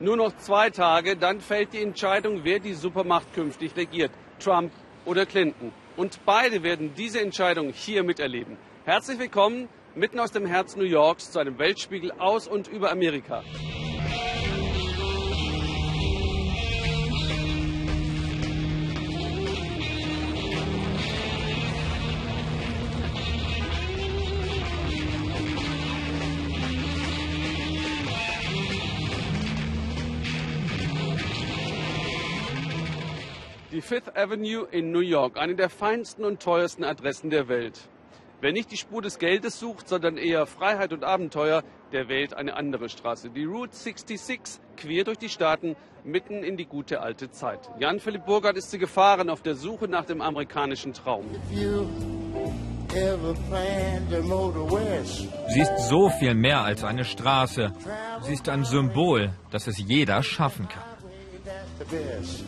Nur noch zwei Tage, dann fällt die Entscheidung, wer die Supermacht künftig regiert, Trump oder Clinton. Und beide werden diese Entscheidung hier miterleben. Herzlich willkommen mitten aus dem Herz New Yorks zu einem Weltspiegel aus und über Amerika. Die Fifth Avenue in New York, eine der feinsten und teuersten Adressen der Welt. Wer nicht die Spur des Geldes sucht, sondern eher Freiheit und Abenteuer, der wählt eine andere Straße. Die Route 66, quer durch die Staaten, mitten in die gute alte Zeit. Jan-Philipp Burgert ist sie gefahren auf der Suche nach dem amerikanischen Traum. Sie ist so viel mehr als eine Straße. Sie ist ein Symbol, das es jeder schaffen kann.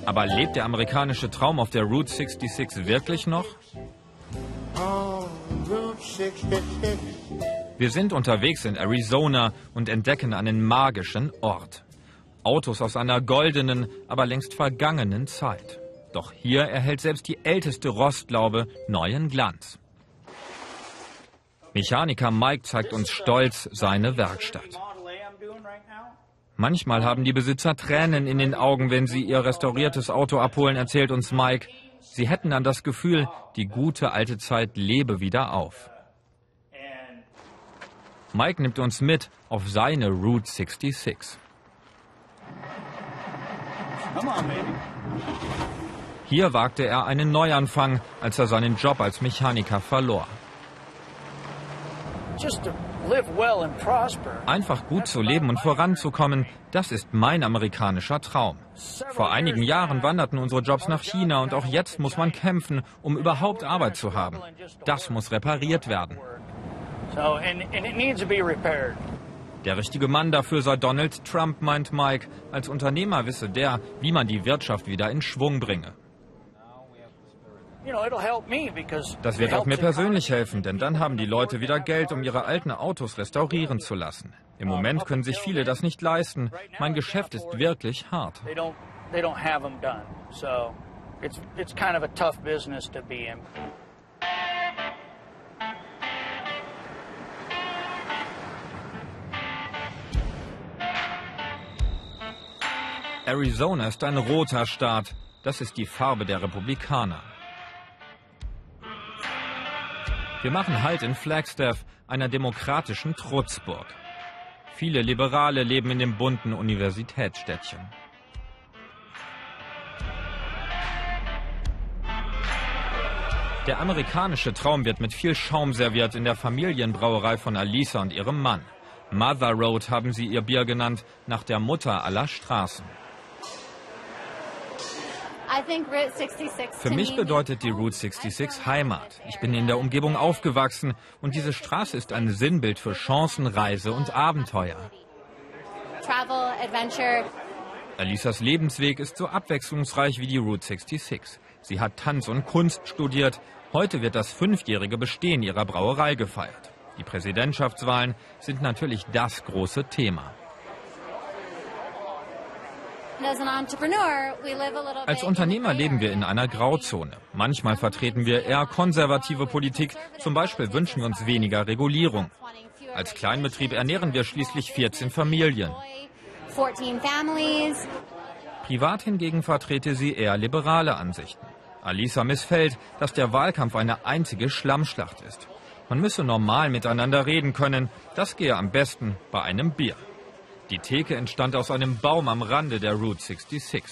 Aber lebt der amerikanische Traum auf der Route 66 wirklich noch? Wir sind unterwegs in Arizona und entdecken einen magischen Ort. Autos aus einer goldenen, aber längst vergangenen Zeit. Doch hier erhält selbst die älteste Rostlaube neuen Glanz. Mechaniker Mike zeigt uns stolz seine Werkstatt. Manchmal haben die Besitzer Tränen in den Augen, wenn sie ihr restauriertes Auto abholen, erzählt uns Mike. Sie hätten dann das Gefühl, die gute alte Zeit lebe wieder auf. Mike nimmt uns mit auf seine Route 66. Hier wagte er einen Neuanfang, als er seinen Job als Mechaniker verlor. Einfach gut zu leben und voranzukommen, das ist mein amerikanischer Traum. Vor einigen Jahren wanderten unsere Jobs nach China und auch jetzt muss man kämpfen, um überhaupt Arbeit zu haben. Das muss repariert werden. Der richtige Mann dafür sei Donald Trump, meint Mike. Als Unternehmer wisse der, wie man die Wirtschaft wieder in Schwung bringe. Das wird auch mir persönlich helfen, denn dann haben die Leute wieder Geld, um ihre alten Autos restaurieren zu lassen. Im Moment können sich viele das nicht leisten. Mein Geschäft ist wirklich hart. Arizona ist ein roter Staat. Das ist die Farbe der Republikaner. Wir machen Halt in Flagstaff, einer demokratischen Trutzburg. Viele Liberale leben in dem bunten Universitätsstädtchen. Der amerikanische Traum wird mit viel Schaum serviert in der Familienbrauerei von Alisa und ihrem Mann. Mother Road haben sie ihr Bier genannt, nach der Mutter aller Straßen. Für mich bedeutet die Route 66 Heimat. Ich bin in der Umgebung aufgewachsen und diese Straße ist ein Sinnbild für Chancen, Reise und Abenteuer. Alisas Lebensweg ist so abwechslungsreich wie die Route 66. Sie hat Tanz und Kunst studiert. Heute wird das fünfjährige Bestehen ihrer Brauerei gefeiert. Die Präsidentschaftswahlen sind natürlich das große Thema. Als Unternehmer leben wir in einer Grauzone. Manchmal vertreten wir eher konservative Politik. Zum Beispiel wünschen wir uns weniger Regulierung. Als Kleinbetrieb ernähren wir schließlich 14 Familien. Privat hingegen vertrete sie eher liberale Ansichten. Alisa missfällt, dass der Wahlkampf eine einzige Schlammschlacht ist. Man müsse normal miteinander reden können. Das gehe am besten bei einem Bier. Die Theke entstand aus einem Baum am Rande der Route 66.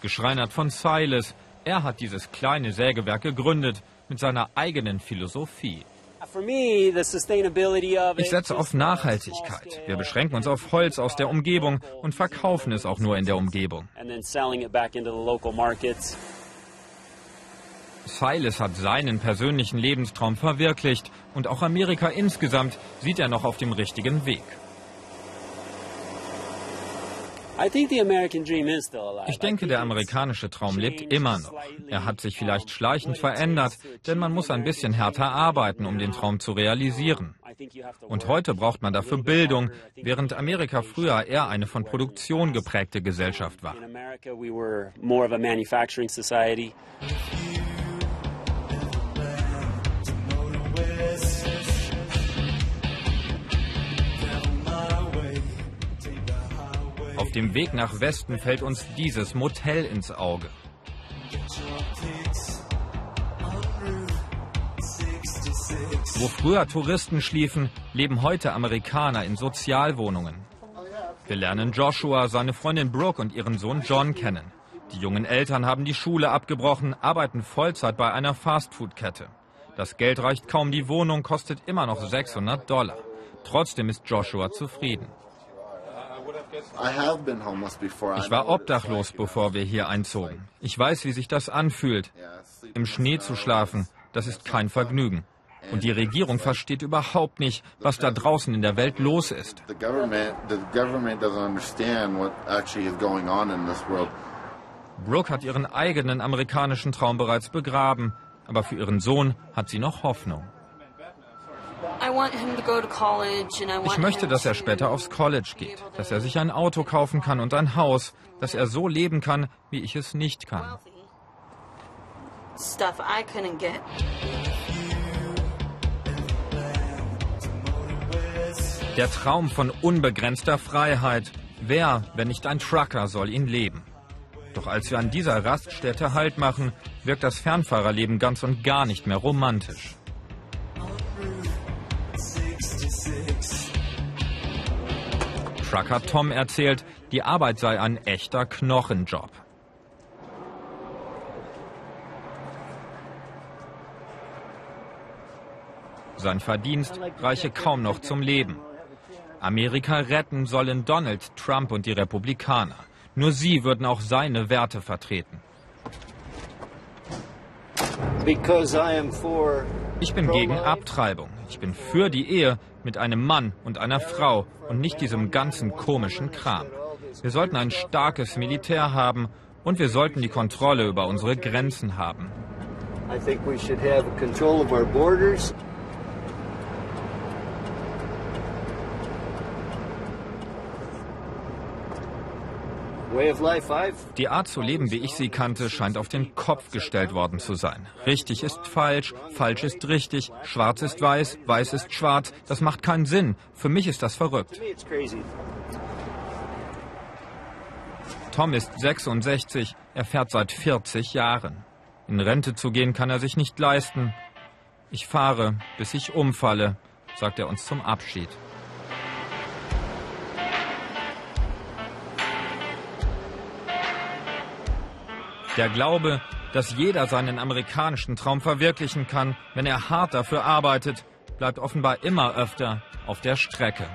Geschreinert von Silas. Er hat dieses kleine Sägewerk gegründet mit seiner eigenen Philosophie. Ich setze auf Nachhaltigkeit. Wir beschränken uns auf Holz aus der Umgebung und verkaufen es auch nur in der Umgebung. Silas hat seinen persönlichen Lebenstraum verwirklicht und auch Amerika insgesamt sieht er noch auf dem richtigen Weg. Ich denke, der amerikanische Traum lebt immer noch. Er hat sich vielleicht schleichend verändert, denn man muss ein bisschen härter arbeiten, um den Traum zu realisieren. Und heute braucht man dafür Bildung, während Amerika früher eher eine von Produktion geprägte Gesellschaft war. Auf dem Weg nach Westen fällt uns dieses Motel ins Auge. Wo früher Touristen schliefen, leben heute Amerikaner in Sozialwohnungen. Wir lernen Joshua, seine Freundin Brooke und ihren Sohn John kennen. Die jungen Eltern haben die Schule abgebrochen, arbeiten Vollzeit bei einer Fastfood-Kette. Das Geld reicht kaum, die Wohnung kostet immer noch 600 Dollar. Trotzdem ist Joshua zufrieden. Ich war obdachlos, bevor wir hier einzogen. Ich weiß, wie sich das anfühlt. Im Schnee zu schlafen, das ist kein Vergnügen. Und die Regierung versteht überhaupt nicht, was da draußen in der Welt los ist. Brooke hat ihren eigenen amerikanischen Traum bereits begraben, aber für ihren Sohn hat sie noch Hoffnung. Ich möchte, dass er später aufs College geht, dass er sich ein Auto kaufen kann und ein Haus, dass er so leben kann, wie ich es nicht kann. Der Traum von unbegrenzter Freiheit. Wer, wenn nicht ein Trucker, soll ihn leben? Doch als wir an dieser Raststätte Halt machen, wirkt das Fernfahrerleben ganz und gar nicht mehr romantisch. Trucker Tom erzählt, die Arbeit sei ein echter Knochenjob. Sein Verdienst reiche kaum noch zum Leben. Amerika retten sollen Donald Trump und die Republikaner. Nur sie würden auch seine Werte vertreten. Ich bin gegen Abtreibung. Ich bin für die Ehe mit einem Mann und einer Frau und nicht diesem ganzen komischen Kram. Wir sollten ein starkes Militär haben und wir sollten die Kontrolle über unsere Grenzen haben. I think we should have control of our borders. Die Art zu leben, wie ich sie kannte, scheint auf den Kopf gestellt worden zu sein. Richtig ist falsch, falsch ist richtig, schwarz ist weiß, weiß ist schwarz. Das macht keinen Sinn. Für mich ist das verrückt. Tom ist 66, er fährt seit 40 Jahren. In Rente zu gehen kann er sich nicht leisten. Ich fahre, bis ich umfalle, sagt er uns zum Abschied. Der Glaube, dass jeder seinen amerikanischen Traum verwirklichen kann, wenn er hart dafür arbeitet, bleibt offenbar immer öfter auf der Strecke.